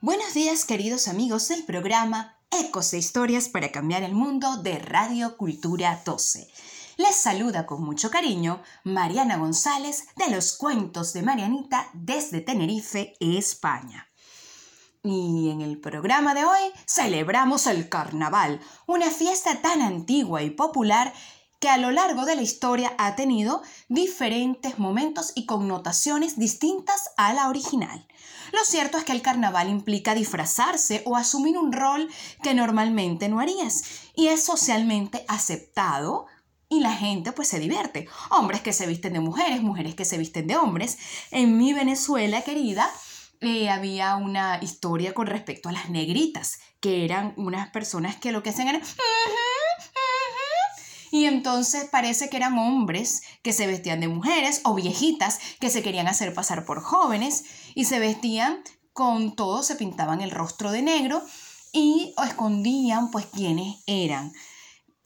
Buenos días queridos amigos del programa Ecos e Historias para Cambiar el Mundo de Radio Cultura 12. Les saluda con mucho cariño Mariana González de los Cuentos de Marianita desde Tenerife, España. Y en el programa de hoy celebramos el carnaval, una fiesta tan antigua y popular que a lo largo de la historia ha tenido diferentes momentos y connotaciones distintas a la original. Lo cierto es que el carnaval implica disfrazarse o asumir un rol que normalmente no harías y es socialmente aceptado y la gente pues se divierte. Hombres que se visten de mujeres, mujeres que se visten de hombres. En mi Venezuela querida eh, había una historia con respecto a las negritas, que eran unas personas que lo que hacían era... Y entonces parece que eran hombres que se vestían de mujeres o viejitas que se querían hacer pasar por jóvenes y se vestían con todo, se pintaban el rostro de negro y escondían pues quiénes eran.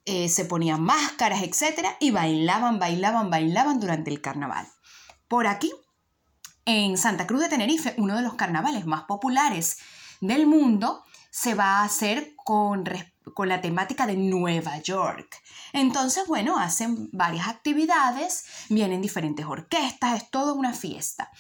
Eh, se ponían máscaras, etc. y bailaban, bailaban, bailaban durante el carnaval. Por aquí, en Santa Cruz de Tenerife, uno de los carnavales más populares del mundo, se va a hacer con, con la temática de Nueva York. Entonces, bueno, hacen varias actividades, vienen diferentes orquestas, es toda una fiesta.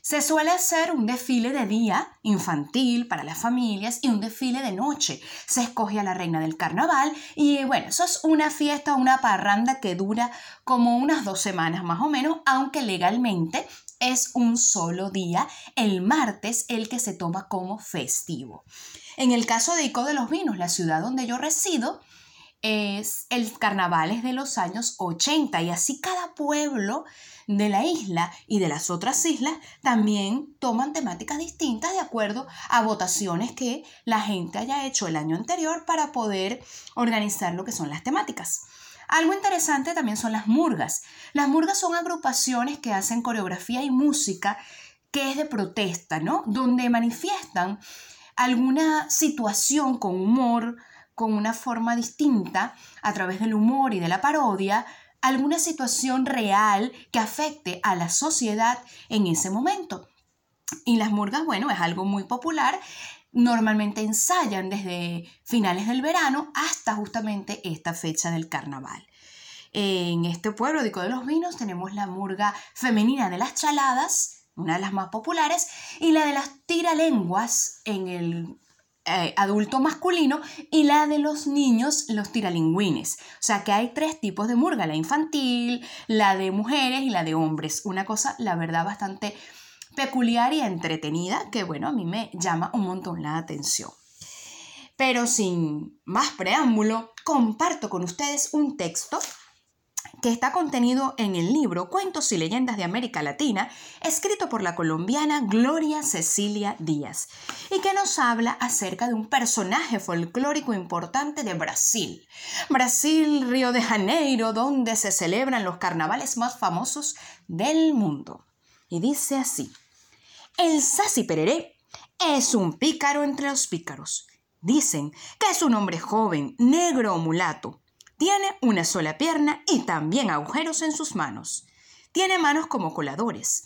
Se suele hacer un desfile de día infantil para las familias y un desfile de noche. Se escoge a la reina del carnaval y bueno, eso es una fiesta, una parranda que dura como unas dos semanas más o menos, aunque legalmente es un solo día, el martes, el que se toma como festivo. En el caso de Ico de los Vinos, la ciudad donde yo resido, es el carnaval es de los años 80 y así cada pueblo de la isla y de las otras islas también toman temáticas distintas de acuerdo a votaciones que la gente haya hecho el año anterior para poder organizar lo que son las temáticas. Algo interesante también son las murgas. Las murgas son agrupaciones que hacen coreografía y música que es de protesta, ¿no? Donde manifiestan alguna situación con humor, con una forma distinta, a través del humor y de la parodia, alguna situación real que afecte a la sociedad en ese momento. Y las murgas, bueno, es algo muy popular. Normalmente ensayan desde finales del verano hasta justamente esta fecha del carnaval. En este pueblo de los Vinos tenemos la murga femenina de las chaladas, una de las más populares, y la de las tiralenguas en el eh, adulto masculino y la de los niños, los tiralingüines. O sea que hay tres tipos de murga, la infantil, la de mujeres y la de hombres. Una cosa, la verdad, bastante peculiar y entretenida que, bueno, a mí me llama un montón la atención. Pero sin más preámbulo, comparto con ustedes un texto que está contenido en el libro Cuentos y Leyendas de América Latina, escrito por la colombiana Gloria Cecilia Díaz, y que nos habla acerca de un personaje folclórico importante de Brasil. Brasil, Río de Janeiro, donde se celebran los carnavales más famosos del mundo. Y dice así, el Sassi Pereré es un pícaro entre los pícaros. Dicen que es un hombre joven, negro o mulato, tiene una sola pierna y también agujeros en sus manos. Tiene manos como coladores.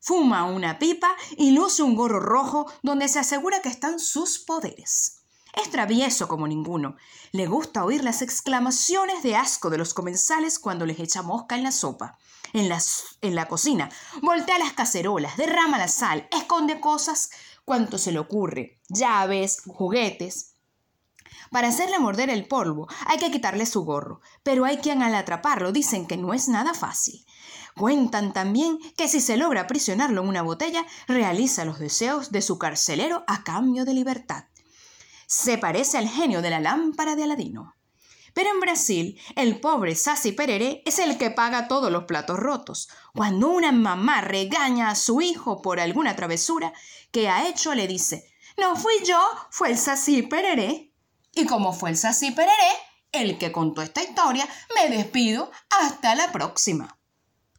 Fuma una pipa y luce un gorro rojo donde se asegura que están sus poderes. Es travieso como ninguno. Le gusta oír las exclamaciones de asco de los comensales cuando les echa mosca en la sopa. En la, en la cocina, voltea las cacerolas, derrama la sal, esconde cosas cuanto se le ocurre, llaves, juguetes. Para hacerle morder el polvo hay que quitarle su gorro, pero hay quien al atraparlo dicen que no es nada fácil. Cuentan también que si se logra aprisionarlo en una botella, realiza los deseos de su carcelero a cambio de libertad. Se parece al genio de la lámpara de Aladino. Pero en Brasil, el pobre Sassi Pereré es el que paga todos los platos rotos. Cuando una mamá regaña a su hijo por alguna travesura que ha hecho, le dice, no fui yo, fue el Sassi Pereré. Y como fue el Saci Pereré, el que contó esta historia, me despido hasta la próxima.